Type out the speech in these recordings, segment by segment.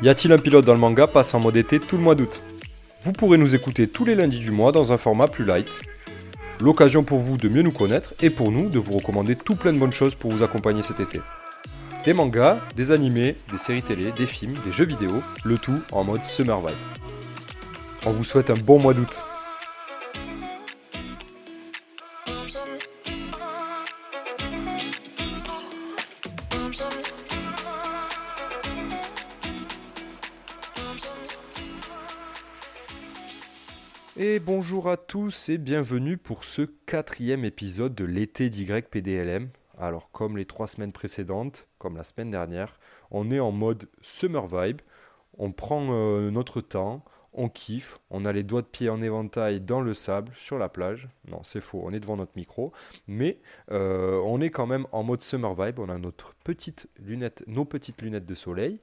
Y a-t-il un pilote dans le manga passe en mode été tout le mois d'août Vous pourrez nous écouter tous les lundis du mois dans un format plus light. L'occasion pour vous de mieux nous connaître et pour nous de vous recommander tout plein de bonnes choses pour vous accompagner cet été. Des mangas, des animés, des séries télé, des films, des jeux vidéo, le tout en mode Summer Vibe. On vous souhaite un bon mois d'août. Et bonjour à tous et bienvenue pour ce quatrième épisode de l'été d'YPDLM. Alors comme les trois semaines précédentes, comme la semaine dernière, on est en mode summer vibe. On prend euh, notre temps, on kiffe, on a les doigts de pied en éventail dans le sable, sur la plage. Non, c'est faux, on est devant notre micro. Mais euh, on est quand même en mode summer vibe. On a notre petite lunette, nos petites lunettes de soleil.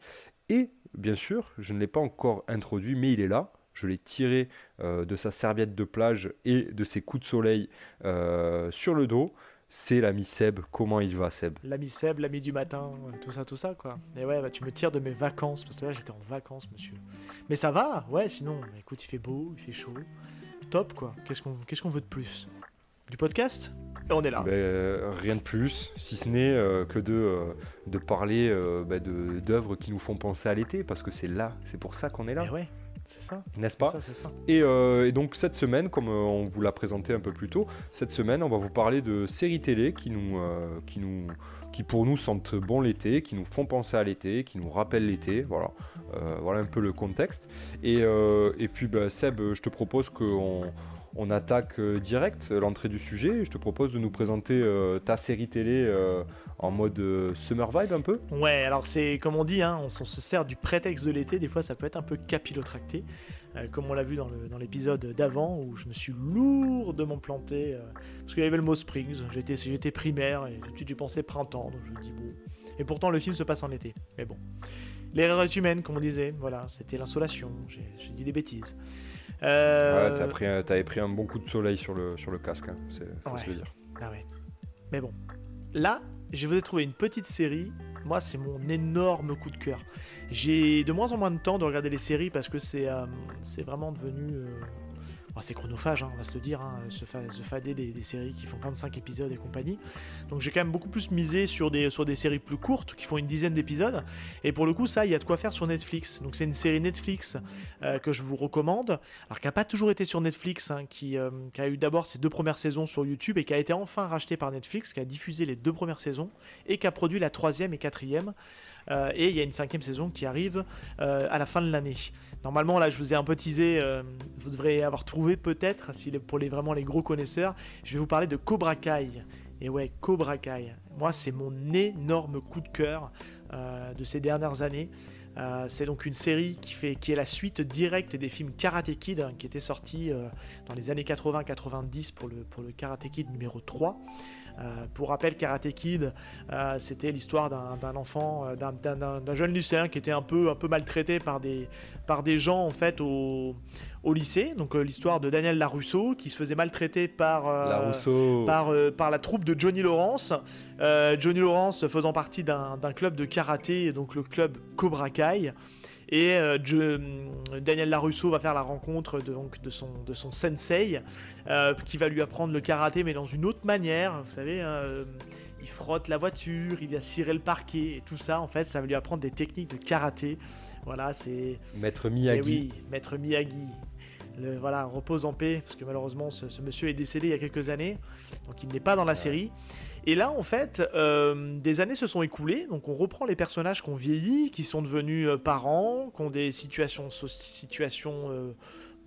Et bien sûr, je ne l'ai pas encore introduit, mais il est là je l'ai tiré euh, de sa serviette de plage et de ses coups de soleil euh, sur le dos. C'est l'ami Seb. Comment il va, Seb? L'ami Seb, l'ami du matin, tout ça, tout ça, quoi. Et ouais, bah, tu me tires de mes vacances, parce que là, j'étais en vacances, monsieur. Mais ça va, ouais, sinon, écoute, il fait beau, il fait chaud. Top, quoi. Qu'est-ce qu'on qu'est-ce qu'on veut de plus? Du podcast? Et on est là. Ben, rien de plus, si ce n'est euh, que de, de parler ben, d'œuvres qui nous font penser à l'été, parce que c'est là, c'est pour ça qu'on est là. Et ouais. C'est ça. N'est-ce pas euh, Et, donc cette semaine, comme euh, on vous l'a présenté un peu plus tôt, cette semaine, on va vous parler de séries télé qui nous, euh, qui nous, qui pour nous sentent bon l'été, qui nous font penser à l'été, qui nous rappellent l'été. Voilà, voilà un peu le contexte. Et, et puis bah, Seb, je te propose qu'on on attaque euh, direct l'entrée du sujet. Je te propose de nous présenter euh, ta série télé euh, en mode summer vibe un peu. Ouais, alors c'est comme on dit, hein, on, se sert du prétexte de l'été. Des fois, ça peut être un peu capillotracté, comme on l'a vu dans l'épisode d'avant où je me suis lourdement planté parce qu'il y avait le mot Springs. J'étais primaire et tout de suite j'ai pensé printemps, donc je dis bon. Et pourtant, le film se passe en été. Mais bon. L'erreur est humaine, comme on disait. Voilà, c'était l'insolation. J'ai dit des bêtises. Euh... Ouais, pris, t'avais pris un bon coup de soleil sur le, sur le casque, hein. faut se le dire. Ah ouais. Mais bon, là, je vous ai trouvé une petite série. Moi, c'est mon énorme coup de cœur. J'ai de moins en moins de temps de regarder les séries parce que c'est euh, c'est vraiment devenu euh, c'est chronophage, hein, on va se le dire, hein, se, fader des, séries qui font 25 épisodes et compagnie. Donc j'ai quand même beaucoup plus misé sur des, séries plus courtes qui font une dizaine d'épisodes. Et pour le coup, ça, il y a de quoi faire sur Netflix. Donc c'est une série Netflix euh, que je vous recommande. Alors qui n'a pas toujours été sur Netflix, hein, qui, euh, qui, a eu d'abord ses deux premières saisons sur YouTube et qui a été enfin racheté par Netflix, qui a diffusé les deux premières saisons et qui a produit la troisième et quatrième. Euh, et il y a une cinquième saison qui arrive euh, à la fin de l'année. Normalement, là, je vous ai un peu teasé, euh, vous devrez avoir trouvé peut-être, si pour les, vraiment les gros connaisseurs, je vais vous parler de Cobra Kai. Et ouais, Cobra Kai. Moi, c'est mon énorme coup de cœur de ces dernières années. C'est donc une série qui, fait, qui est la suite directe des films Karate Kid hein, qui étaient sortis dans les années 80-90 pour le, pour le Karate Kid numéro 3. Euh, pour rappel, Karate Kid, euh, c'était l'histoire d'un enfant, euh, d'un jeune lycéen qui était un peu, un peu maltraité par des, par des gens en fait au, au lycée. Donc l'histoire de Daniel Larousseau qui se faisait maltraiter par, par, par la troupe de Johnny Lawrence. Johnny Lawrence faisant partie d'un club de karaté, donc le club Cobra Kai. Et euh, Daniel Larusso va faire la rencontre de, donc, de, son, de son sensei, euh, qui va lui apprendre le karaté, mais dans une autre manière. Vous savez, euh, il frotte la voiture, il vient cirer le parquet, et tout ça, en fait, ça va lui apprendre des techniques de karaté. Voilà, c'est. Maître Miyagi. Eh oui, Maître Miyagi. Le, voilà, repose en paix, parce que malheureusement, ce, ce, monsieur est décédé il y a quelques années, donc il n'est pas dans la série. Et là, en fait, euh, des années se sont écoulées, donc on reprend les personnages qui ont vieilli, qui sont devenus euh, parents, qui ont des situations, situations euh,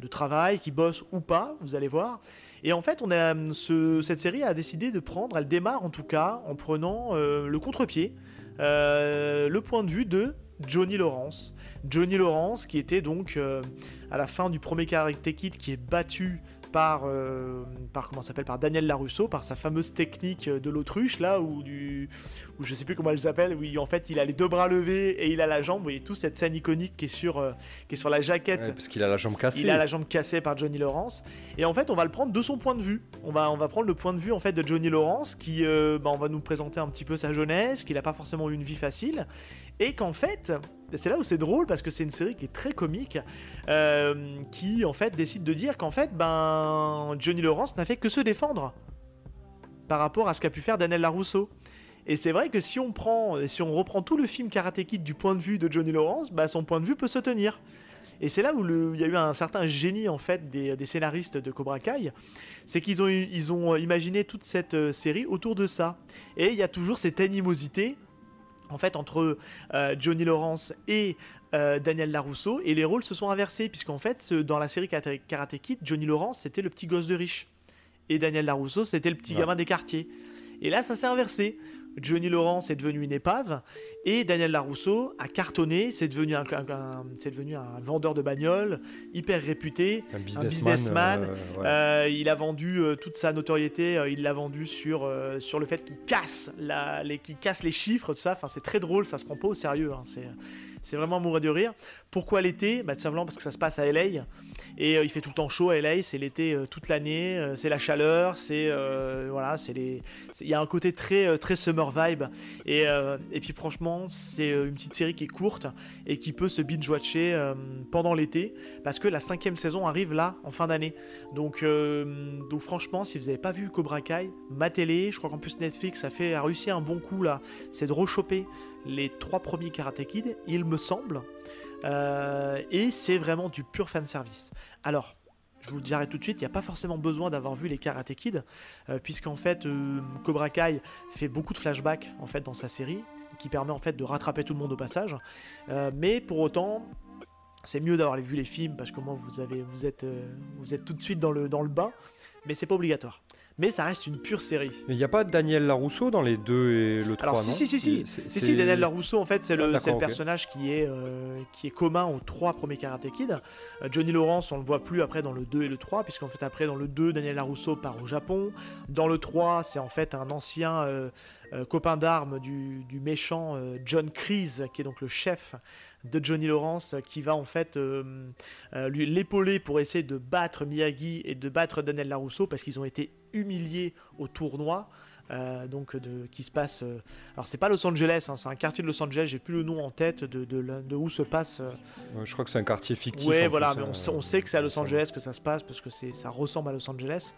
de travail, qui bossent ou pas, vous allez voir. Et en fait, on a, ce, cette série a décidé de prendre, elle démarre en tout cas, en prenant le contre-pied, le point de vue de Johnny Lawrence. Johnny Lawrence qui était donc à la fin du premier Karate Kid qui est battu par, euh, par comment s'appelle par Daniel Larusso, par sa fameuse technique de l'autruche là, ou du, ou je sais plus comment elle s'appelle, où en fait il a les deux bras levés et il a la jambe. Vous voyez tout cette scène iconique qui est sur, euh, qui est sur la jaquette. parce qu'il a la jambe cassée. Il a la jambe cassée par Johnny Lawrence. Et en fait, on va le prendre de son point de vue. On va, on va prendre le point de vue en fait de Johnny Lawrence, qui, euh, bah, on va nous présenter un petit peu sa jeunesse, qu'il n'a pas forcément eu une vie facile, et qu'en fait, c'est là où c'est drôle parce que c'est une série qui est très comique, euh, qui en fait décide de dire qu'en fait, ben Johnny Lawrence n'a fait que se défendre par rapport à ce qu'a pu faire Daniel Larousseau. Et c'est vrai que si on prend, si on reprend tout le film Karate Kid du point de vue de Johnny Lawrence, bah son point de vue peut se tenir. Et c'est là où il y a eu un certain génie en fait des, scénaristes de Cobra Kai, c'est qu'ils ont, ils ont imaginé toute cette euh, série autour de ça. Et il y a toujours cette animosité en fait entre euh, Johnny Lawrence et euh, Daniel Larousseau et les rôles se sont inversés puisqu'en fait dans la série Karate Kid Johnny Lawrence c'était le petit gosse de riche. Et Daniel Larousseau c'était le petit gamin des quartiers. Et là ça s'est inversé Johnny Lawrence est devenu une épave et Daniel Larousseau a cartonné, c'est devenu un, c'est devenu un vendeur de bagnoles hyper réputé, un businessman. Euh, euh, il a vendu euh, toute sa notoriété, il l'a vendu sur, sur le fait qu'il casse, la, les, casse les chiffres, tout ça. Enfin, c'est très drôle, ça se prend pas au sérieux. Hein. c'est c'est vraiment mourir de rire. Pourquoi l'été? Bah, Tout simplement parce que ça se passe à LA. Et euh, il fait tout le temps chaud à LA. C'est l'été euh, toute l'année. Euh, c'est la chaleur. C'est voilà, c'est les. Il y a un côté très très summer vibe. Et, et puis franchement, c'est une petite série qui est courte et qui peut se binge watcher pendant l'été parce que la cinquième saison arrive là en fin d'année. Donc donc franchement, si vous n'avez pas vu Cobra Kai, matez-les. Je crois qu'en plus Netflix a fait a réussi un bon coup là. C'est de rechoper les trois premiers Karate Kid, il me semble. Euh, et c'est vraiment du pur fan service. Alors, je vous le dirai tout de suite, il n'y a pas forcément besoin d'avoir vu les Karate Kid, euh, puisqu'en fait, euh, Cobra Kai fait beaucoup de flashbacks en fait dans sa série, qui permet en fait de rattraper tout le monde au passage. mais pour autant, c'est mieux d'avoir vu les films parce que moi vous êtes tout de suite dans le dans le bas, mais c'est pas obligatoire mais ça reste une pure série. Il n'y a pas Daniel Larousseau dans les deux et le 3 Alors, si, si, si, si, si, si, Daniel Larousseau, en fait, c'est le, ah, personnage qui est, euh, qui est commun aux trois premiers Karate Kid. Euh, Johnny Lawrence, on le voit plus après dans le 2 et le 3, puisqu'en fait, après, dans le 2, Daniel Larousseau part au Japon. Dans le 3, c'est en fait un ancien euh, copain d'armes du, du, méchant John Kreese, qui est donc le chef de Johnny Lawrence qui va en fait euh, euh, lui l'épauler pour essayer de battre Miyagi et de battre Daniel Larousseau parce qu'ils ont été humiliés au tournoi. Euh, donc de, qui se passe. alors c'est pas Los Angeles, hein, c'est un quartier de Los Angeles. J'ai plus le nom en tête de, de, où se passe. je crois que c'est un quartier fictif. Oui, voilà, mais on, on, sait que c'est à Los Angeles que ça se passe parce que c'est ça ressemble à Los Angeles.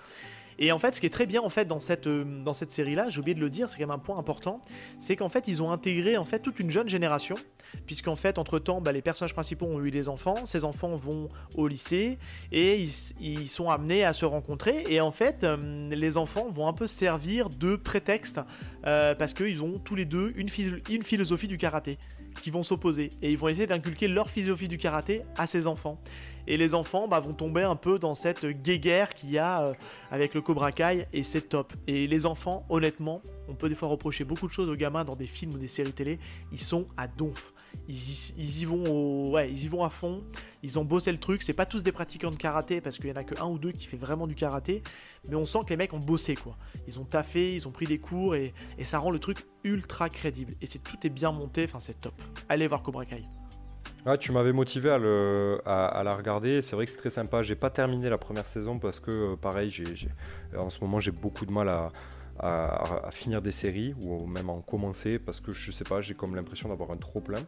Et en fait, ce qui est très bien en fait dans cette, euh, dans cette série-là, j'ai oublié de le dire, c'est quand même un point important, c'est qu'en fait ils ont intégré en fait toute une jeune génération, puisqu'en fait entre temps bah, les personnages principaux ont eu des enfants, ces enfants vont au lycée et ils, sont amenés à se rencontrer et en fait euh, les enfants vont un peu servir de prétexte euh, parce qu'ils ont tous les deux une, une philosophie du karaté qui vont s'opposer et ils vont essayer d'inculquer leur philosophie du karaté à ces enfants et les enfants bah, vont tomber un peu dans cette guéguerre qu'il y a euh, avec le Cobra Kai et c'est top. Et les enfants, honnêtement, on peut des fois reprocher beaucoup de choses aux gamins dans des films ou des séries télé, ils sont à donf. Ils y, vont ils y vont à fond, ils ont bossé le truc, c'est pas tous des pratiquants de karaté parce qu'il y en a que un ou deux qui fait vraiment du karaté, mais on sent que les mecs ont bossé quoi. Ils ont taffé, ils ont pris des cours et, et ça rend le truc ultra crédible. Et c'est tout est bien monté, enfin c'est top. Allez voir Cobra Kai. Ah, tu m'avais motivé à, la regarder. C'est vrai que c'est très sympa. J'ai pas terminé la première saison parce que, euh, pareil, en ce moment, j'ai beaucoup de mal à, à, finir des séries ou même à en commencer parce que je sais pas, j'ai comme l'impression d'avoir un trop plein.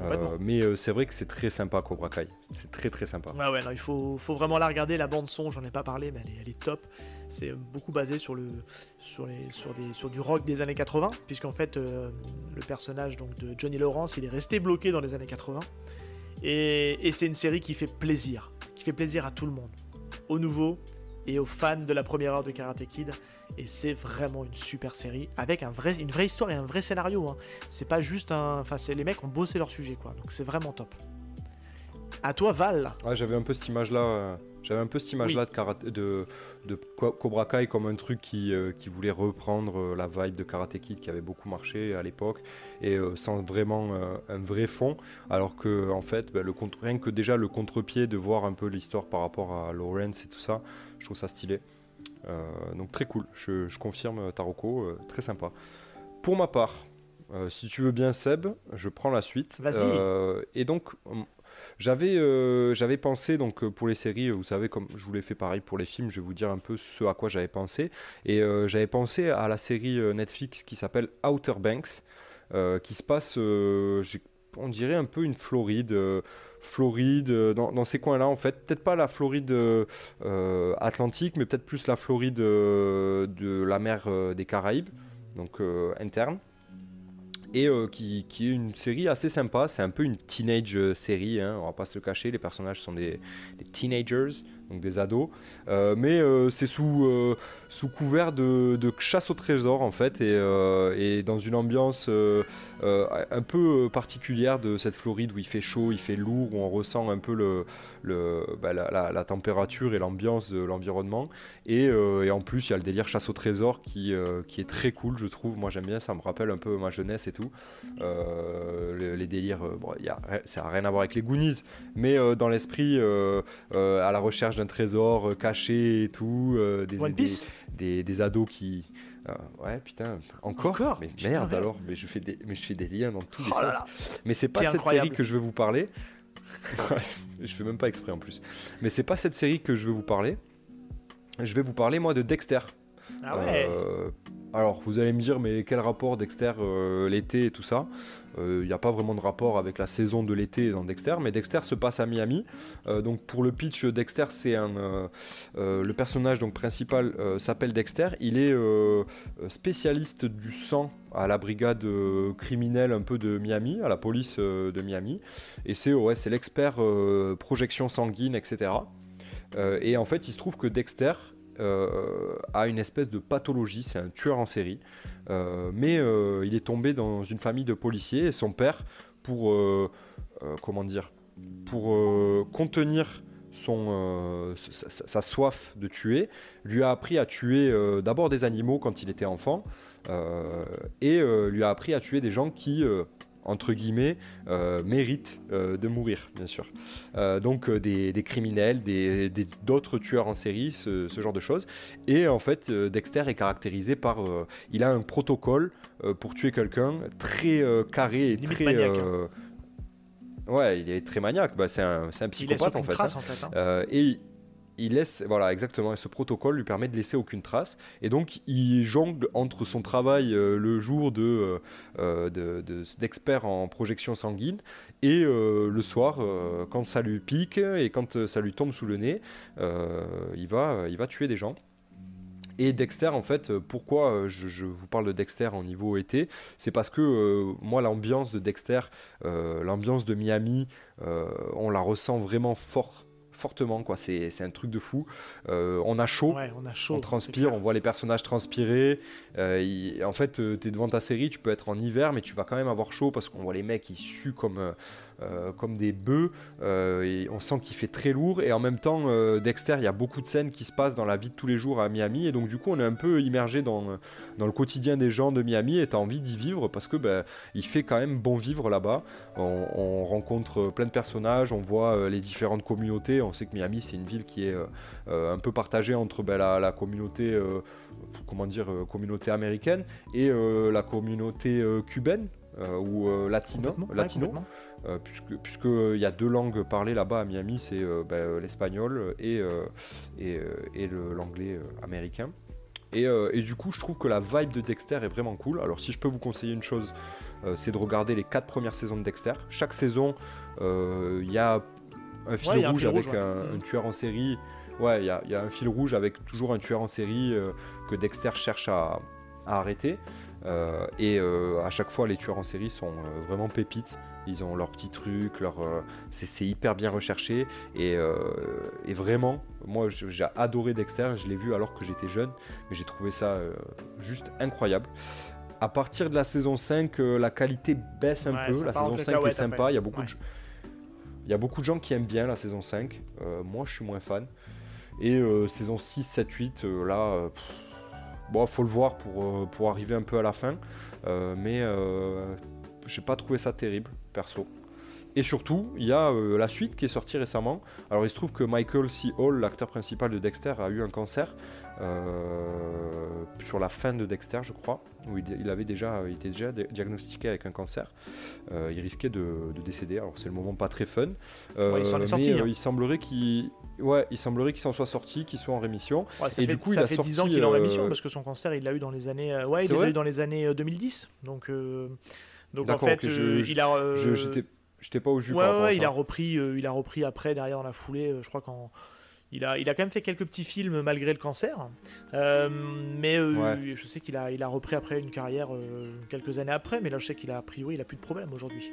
Euh, mais euh, c'est vrai que c'est très sympa Cobra Kai. C'est très très sympa. Ouais, ouais, il faut, faut, vraiment la regarder. La bande son, j'en ai pas parlé, mais elle est, elle est top. C'est beaucoup basé sur, le, sur, les, sur, des, sur du rock des années 80, puisqu'en fait, euh, le personnage donc, de Johnny Lawrence, il est resté bloqué dans les années 80. Et, et c'est une série qui fait plaisir, qui fait plaisir à tout le monde, aux nouveaux et aux fans de la première heure de Karate Kid. Et c'est vraiment une super série avec une vraie histoire et un vrai scénario. Hein. C'est pas juste un. Enfin, les mecs ont bossé leur sujet, quoi. Donc c'est vraiment top. À toi, Val. J'avais un peu cette image-là. Euh, J'avais un peu cette image-là de, de, de, Cobra Kai comme un truc qui, euh, qui voulait reprendre euh, la vibe de Karate Kid qui avait beaucoup marché à l'époque et sans vraiment un vrai fond. Alors que, en fait, bah, le rien que déjà le contre-pied de voir un peu l'histoire par rapport à Lawrence et tout ça, je trouve ça stylé. donc très cool, je, je confirme Taroko, très sympa. Pour ma part, euh, si tu veux bien, Seb, je prends la suite. Vas-y. Euh, et donc, j'avais euh, j'avais pensé donc pour les séries, vous savez comme je vous l'ai fait pareil pour les films, je vais vous dire un peu ce à quoi j'avais pensé. Et j'avais pensé à la série Netflix qui s'appelle Outer Banks qui se passe on dirait un peu une Floride Floride dans ces coins-là en fait, peut-être pas la Floride Atlantique mais peut-être plus la Floride de la mer des Caraïbes donc interne et euh, qui, est une série assez sympa. C'est un peu une teenage euh, série, hein, on va pas se le cacher. Les personnages sont des teenagers, donc des ados. Euh, mais c'est sous, sous couvert de, de, chasse au trésor en fait, et, et dans une ambiance un peu particulière de cette Floride où il fait chaud, il fait lourd, où on ressent un peu le, le, bah, la, la, température et l'ambiance de l'environnement. Et, et, en plus, il y a le délire chasse au trésor qui, qui est très cool, je trouve. Moi j'aime bien, ça me rappelle un peu ma jeunesse et tout. Euh, les, délires, euh, bon, y a, ça n'a rien à voir avec les Goonies, mais euh, dans l'esprit, à la recherche d'un trésor caché et tout, des, des, des, ados qui, ouais, putain, encore, Mais merde alors, mais je, fais des, mais je fais des liens dans tous les oh sens. Mais c'est pas de cette série que je vais vous parler. je fais même pas exprès en plus. Mais c'est pas cette série que je vais vous parler. Je vais vous parler moi de Dexter. Ah ouais. Alors, vous allez me dire, mais quel rapport Dexter euh, l'été et tout ça? Il euh, n'y a pas vraiment de rapport avec la saison de l'été dans Dexter, mais Dexter se passe à Miami. Euh, donc, pour le pitch, Dexter, c'est un. le personnage donc, principal s'appelle Dexter. Il est spécialiste du sang à la brigade criminelle un peu de Miami, à la police de Miami. Et c'est ouais, l'expert projection sanguine, etc. et en fait, il se trouve que Dexter, euh, a une espèce de pathologie, c'est un tueur en série, euh, mais euh, il est tombé dans une famille de policiers et son père, pour comment dire, pour contenir sa, soif de tuer, lui a appris à tuer d'abord des animaux quand il était enfant, et lui a appris à tuer des gens qui entre guillemets, euh, mérite euh, de mourir, bien sûr. Euh, donc des, criminels, d'autres tueurs en série, ce, genre de choses. Et en fait, Dexter est caractérisé par... il a un protocole pour tuer quelqu'un très carré et très... Maniaque, hein. Ouais, il est très maniaque. Bah, c'est un, un, psychopathe en fait. Trace, hein. en fait hein. et il laisse, voilà, exactement, et ce protocole lui permet de laisser aucune trace. Et donc, il jongle entre son travail euh, le jour de, euh, d'expert en projection sanguine et euh, le soir, quand ça lui pique et quand ça lui tombe sous le nez, il, va, il va tuer des gens. Et Dexter, en fait, pourquoi je, vous parle de Dexter en niveau été C'est parce que moi, l'ambiance de Dexter, l'ambiance de Miami, on la ressent vraiment fort fortement quoi. C'est un truc de fou. Euh, on a chaud. On a chaud on transpire on voit les personnages transpirer. Euh, en fait euh, tu es devant ta série tu peux être en hiver mais tu vas quand même avoir chaud parce qu'on voit les mecs qui suent comme comme des bœufs. Euh, et on sent qu'il fait très lourd. Et en même temps, euh, Dexter, il y a beaucoup de scènes qui se passent dans la vie de tous les jours à Miami. Et donc, du coup, on est un peu immergé dans, dans le quotidien des gens de Miami. Et tu as envie d'y vivre parce que ben, il fait quand même bon vivre là-bas. On, rencontre plein de personnages, on voit les différentes communautés. On sait que Miami, c'est une ville qui est un peu partagée entre ben, la, communauté comment dire, communauté américaine et la communauté cubaine ou latino. latino. Euh, puisque puisqu'il euh, y a deux langues parlées là-bas à Miami, c'est euh, bah, l'espagnol et, et, et l'anglais américain. Et, et, du coup, je trouve que la vibe de Dexter est vraiment cool. Alors, si je peux vous conseiller une chose, c'est de regarder les quatre premières saisons de Dexter. Chaque saison, il y a un fil rouge avec un, tueur en série. Ouais, il y, y, a un fil rouge avec toujours un tueur en série que Dexter cherche à, à arrêter. Et à chaque fois, les tueurs en série sont vraiment pépites. Ils ont leurs petits trucs, leur, euh, c'est hyper bien recherché. Et, euh, et vraiment, moi j'ai adoré Dexter, je l'ai vu alors que j'étais jeune, mais j'ai trouvé ça euh, juste incroyable. À partir de la saison 5, la qualité baisse un peu. La saison 5 est sympa, il y, a beaucoup de, il y a beaucoup de gens qui aiment bien la saison 5. moi je suis moins fan. Et saison 6, 7, 8, là, bon, faut le voir pour, pour arriver un peu à la fin. mais j'ai pas trouvé ça terrible, perso. Et surtout, il y a euh, la suite qui est sortie récemment. Alors il se trouve que Michael C. Hall, l'acteur principal de Dexter, a eu un cancer euh, sur la fin de Dexter, je crois, où il, avait déjà, il était déjà diagnostiqué avec un cancer. Euh, il risquait de, décéder. Alors c'est le moment pas très fun. il sorti. Mais, hein. il semblerait qu'il Ouais, il semblerait qu'il s'en soit sorti, qu'il soit en rémission. ça et fait, du coup, ça il fait 10 ans qu'il est en rémission parce que son cancer, il l'a eu dans les années, ouais, il l'a eu dans les années 2010. Donc, donc en fait, il a. J'étais pas au jus. Ouais, ouais il a repris, euh, il a repris après derrière dans la foulée. Euh, je crois qu'en il a, il a quand même fait quelques petits films malgré le cancer. Euh, mais je sais qu'il a, il a repris après une carrière quelques années après. Mais là, je sais qu'il a a priori, il a plus de problème aujourd'hui.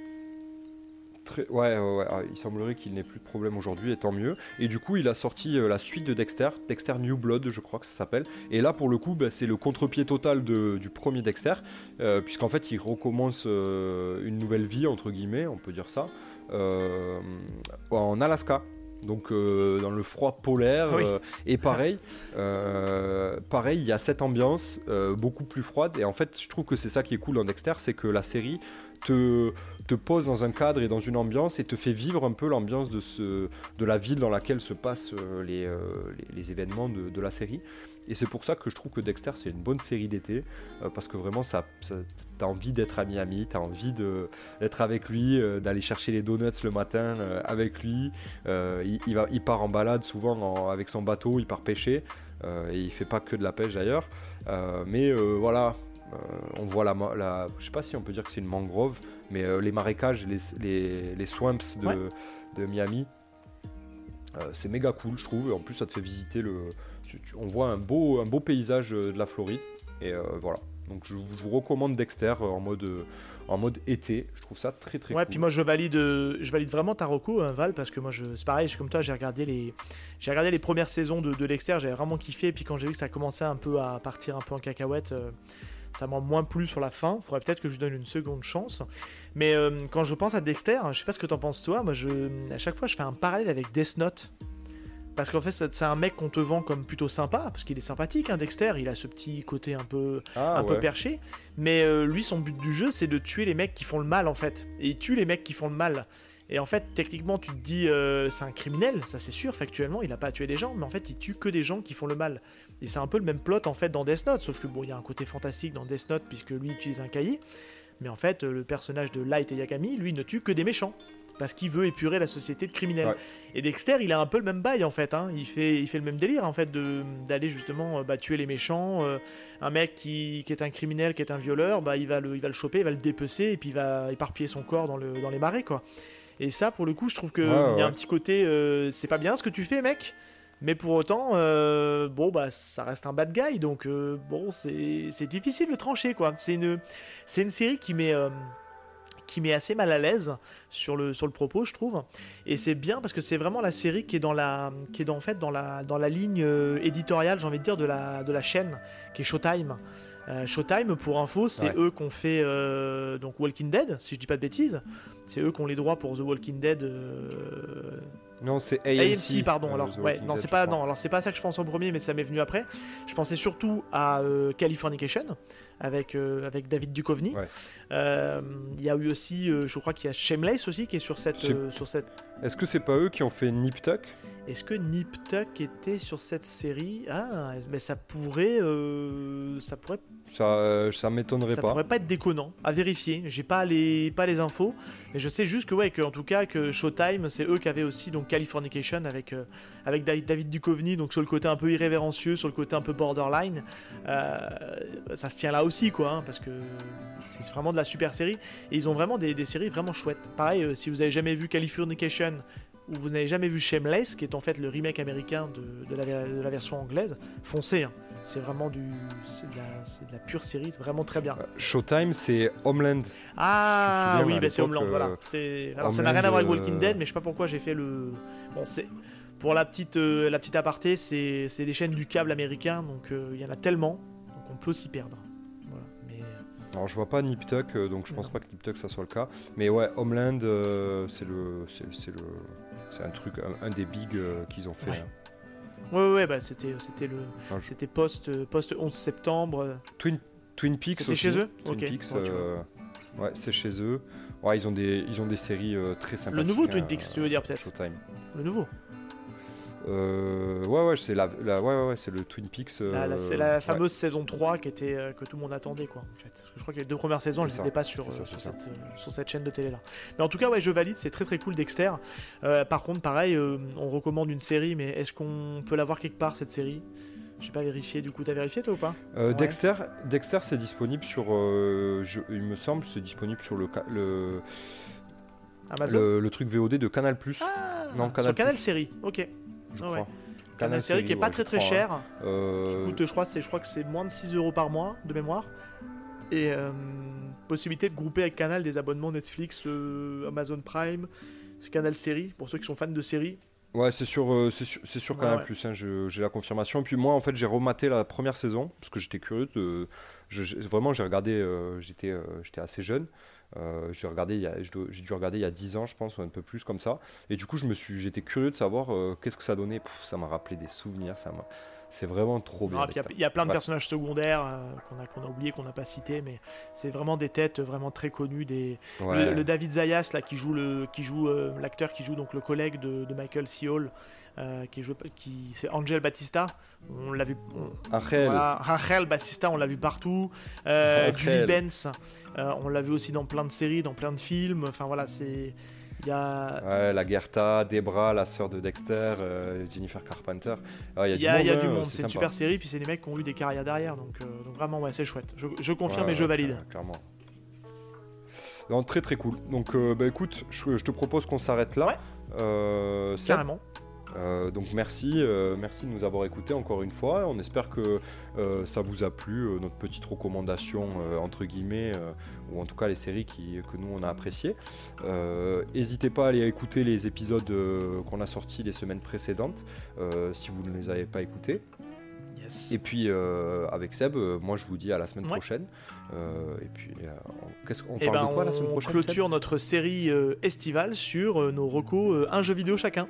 Ouais, ouais, ah, il semblerait qu'il n'ait plus de problème aujourd'hui, et tant mieux. Et du coup, il a sorti euh, la suite de Dexter, Dexter New Blood, je crois que ça s'appelle. Et là, pour le coup, bah, c'est le contre-pied total du premier Dexter, euh, puisqu'en fait, il recommence euh, une nouvelle vie, entre guillemets, on peut dire ça, en Alaska. Donc dans le froid polaire et pareil, pareil il y a cette ambiance beaucoup plus froide et en fait je trouve que c'est ça qui est cool dans Dexter, c'est que la série te, te pose dans un cadre et dans une ambiance et te fait vivre un peu l'ambiance de, ce, de la ville dans laquelle se passent euh, euh, les, les, événements de, de, la série. Et c'est pour ça que je trouve que Dexter c'est une bonne série d'été euh, parce que vraiment ça, ça t'as envie d'être à Miami, t'as envie d'être avec lui, d'aller chercher les donuts le matin avec lui. Il, il, va, il part en balade souvent avec son bateau, il part pêcher et il fait pas que de la pêche d'ailleurs. mais voilà, on voit la, la, je sais pas si on peut dire que c'est une mangrove, mais euh, les marécages, les, les, les swamps de, de Miami, euh, c'est méga cool, je trouve. Et en plus, ça te fait visiter le. on voit un beau, un beau paysage euh, de la Floride. Et voilà. Donc, je, vous recommande Dexter en mode, en mode été. Je trouve ça très très ouais, puis moi, je valide, je valide vraiment ta reco, hein, Val, parce que moi, je, c'est pareil, comme toi, j'ai regardé les, j'ai regardé les premières saisons de, de Dexter, j'avais vraiment kiffé. Et puis, quand j'ai vu que ça commençait un peu à partir un peu en cacahuète ça m'a moins plu sur la fin. Faudrait peut-être que je lui donne une seconde chance. Mais euh, quand je pense à Dexter, je sais pas ce que t'en penses toi, moi je, à chaque fois je fais un parallèle avec Death Note. Parce qu'en fait, c'est un mec qu'on te vend comme plutôt sympa, parce qu'il est sympathique, hein, Dexter. Il a ce petit côté un peu, ah, un peu perché. Mais euh, lui, son but du jeu, c'est de tuer les mecs qui font le mal, en fait. Et il tue les mecs qui font le mal. Et en fait, techniquement, tu te dis, euh, c'est un criminel, ça c'est sûr, factuellement, il a pas tué des gens, mais en fait, il tue que des gens qui font le mal. Et c'est un peu le même plot en fait dans Death Note, sauf que bon, il y a un côté fantastique dans Death Note puisque lui utilise un cahier. Mais en fait, le personnage de Light et Yagami, lui, ne tue que des méchants. Parce qu'il veut épurer la société de criminels. Et Dexter, il a un peu le même bail en fait. Hein. Il, fait il fait le même délire en fait d'aller justement euh, bah, tuer les méchants. Euh, un mec qui, est un criminel, qui est un violeur, bah, il, va le, il va le choper, il va le dépecer et puis il va éparpiller son corps dans, le, dans les marais quoi. Et ça, pour le coup, je trouve qu'il y a un petit côté. Euh, c'est pas bien ce que tu fais, mec. Mais pour autant, euh, bon, bah, ça reste un bad guy, donc euh, bon, c'est difficile de trancher, quoi. C'est une, une série qui met, euh, qui met assez mal à l'aise sur le, sur le propos, je trouve. Et c'est bien parce que c'est vraiment la série qui est dans la, qui est dans, en fait, dans la, dans la ligne éditoriale, j'ai envie de dire, de la, de la chaîne, qui est Showtime. Showtime, pour info, c'est eux qui ont fait donc Walking Dead, si je dis pas de bêtises. C'est eux qui ont les droits pour The Walking Dead non, c'est AMC. pardon. Euh, alors, ouais, non, c'est pas, non, alors c'est pas ça que je pense en premier, mais ça m'est venu après. Je pensais surtout à euh, Californication avec euh, avec David Duchovny. Il y a eu aussi, je crois qu'il y a Shameless aussi qui est sur cette sur cette. Est-ce que c'est pas eux qui ont fait Nip Tuck? Est-ce que Nip Tuck était sur cette série? Ah, mais ça pourrait, euh, ça pourrait. Ça, euh, ça m'étonnerait pas. Ça pourrait pas être déconnant. À vérifier. J'ai pas les, pas les infos, mais je sais juste que ouais, que en tout cas que Showtime, c'est eux qui avaient aussi donc Californication avec euh, avec David Duchovny, donc sur le côté un peu irrévérencieux, sur le côté un peu borderline. ça se tient là aussi, quoi, hein, parce que c'est vraiment de la super série. Et ils ont vraiment des, des séries vraiment chouettes. Pareil, si vous avez jamais vu Californication ou vous n'avez jamais vu Shameless, qui est en fait le remake américain de, la, version anglaise, foncez. Hein. C'est vraiment du, c'est de, la pure série, vraiment très bien. Euh, Showtime, c'est Homeland. Ah oui, bah, c'est Homeland. voilà. Euh, alors ça n'a rien à voir avec Walking Dead, mais je sais pas pourquoi j'ai fait le. Bon, c'est pour la petite, euh, la petite aparté, c'est des chaînes du câble américain, donc il y en a tellement, donc on peut s'y perdre. Voilà. Mais... Alors je vois pas Nip Tuck, donc je pense pas que Nip Tuck ça soit le cas. Mais ouais, Homeland, c'est le, c'est le, c'est un truc, un, des bigs euh, qu'ils ont fait. Ouais, ouais, bah c'était, c'était le, Ah, je- c'était post, post 11 septembre. Twin, Twin Peaks C'était chez eux Twin. Peaks, Ouais, euh, ouais, c'est chez eux. Ouais, ils ont des, ils ont des séries euh, très sympathiques. nouveau Twin hein, Peaks, tu veux dire, peut-être Showtime. Le nouveau. Euh, ouais, ouais, c'est la, la- ouais, ouais, ouais, c'est le Twin Peaks. Euh, c'est la ouais. fameuse saison 3 qui était, euh, que tout le monde attendait, quoi, en fait. Parce que je crois que les deux premières saisons, elles n'étaient pas sur, ça, euh, sur, cette, euh, sur cette chaîne de télé-là. Mais en tout cas, ouais, je valide, c'est très très cool Dexter. Euh, par contre, pareil, euh, on recommande une série, mais est-ce qu'on peut la voir quelque part, cette série? J'ai pas vérifié, du coup, t'as vérifié toi ou pas? Euh, Ouais. Dexter, Dexter, c'est disponible sur, euh, je- il me semble, c'est disponible sur le, le, Amazon? le, le truc VOD de Canal+. Ah, non, sur Canal+. Canal Série, ok. Je ah crois. Canal Série qui est pas très très crois, cher. hein. Euh, Qui coûte, je crois, c'est, je crois que c'est moins de 6 euros par mois de mémoire. Et euh, possibilité de grouper avec Canal des abonnements Netflix, euh, Amazon Prime, c'est Canal Série pour ceux qui sont fans de séries. Ouais, c'est sur, euh, c'est sur, sur Ouais, Canal+, ouais. hein, j'ai la confirmation. Et puis moi, en fait, j'ai rematé la première saison, parce que j'étais curieux. De, je- vraiment, j'ai regardé, euh, j'étais euh, j'étais assez jeune. Euh, j'ai regardé, il y a- je dois- j'ai dû regarder il y a 10 ans, je pense, ou un peu plus comme ça. Et du coup, je me suis, j'étais curieux de savoir qu'est-ce que ça donnait. Pff, ça m'a rappelé des souvenirs, ça m'a... C'est vraiment trop bien. Puis Il y a- y, plein de personnages secondaires qu'on a, qu'on a oublié, qu'on n'a pas cité, mais c'est vraiment des têtes vraiment très connues. Des... Ouais. Le, le David Zayas, là, qui joue le, qui joue l'acteur qui joue donc le collègue de, de Michael C. Hall, euh, qui joue, qui c'est Angel Batista. On l'a vu. on-. Voilà, Rachel Batista, on l'a vu partout. Euh. Julie Benz, euh, on l'a vu aussi dans plein de séries, dans plein de films. Enfin voilà, c'est. Il y a. Ouais, la Gerta, Debra, la sœur de Dexter, euh, Jennifer Carpenter. Ah, Il y a, il y a du hein, monde, c'est une super série, puis c'est des mecs qui ont eu des carrières derrière, donc, donc vraiment, ouais, c'est chouette. Je, je confirme Ouais, et je valide. cla- Clairement. Non, très très cool. Donc, euh, bah, écoute, je, je te propose qu'on s'arrête là. Ouais. Euh, Carrément. Euh, donc merci, euh, merci de nous avoir écoutés encore une fois. On espère que euh, ça vous a plu, notre petite recommandation entre guillemets, ou en tout cas les séries qui, que nous on a appréciées. N'hésitez pas à aller écouter les épisodes qu'on a sortis les semaines précédentes, si vous ne les avez pas écoutés. Yes. Et puis euh, avec Seb, euh, moi je vous dis à la semaine Ouais. prochaine. Euh, et puis on- qu'est-ce qu'on Et parle ben, de quoi la on semaine prochaine clôture notre série estivale sur nos recos un jeu vidéo chacun.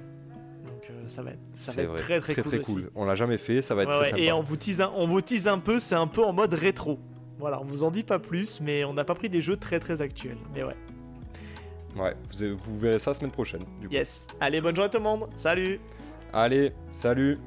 Ça va être, ça Seb va être très très, cool. aussi. On l'a jamais fait, ça va être Ouais, très sympa. et on vous, tease un, on vous tease un peu, c'est un peu en mode rétro. Voilà, on vous en dit pas plus, mais on n'a pas pris des jeux très très actuels. Mais ouais, Ouais, vous, vous verrez ça la semaine prochaine. Du coup. yes. Allez, bonne journée tout le monde. Salut Allez, salut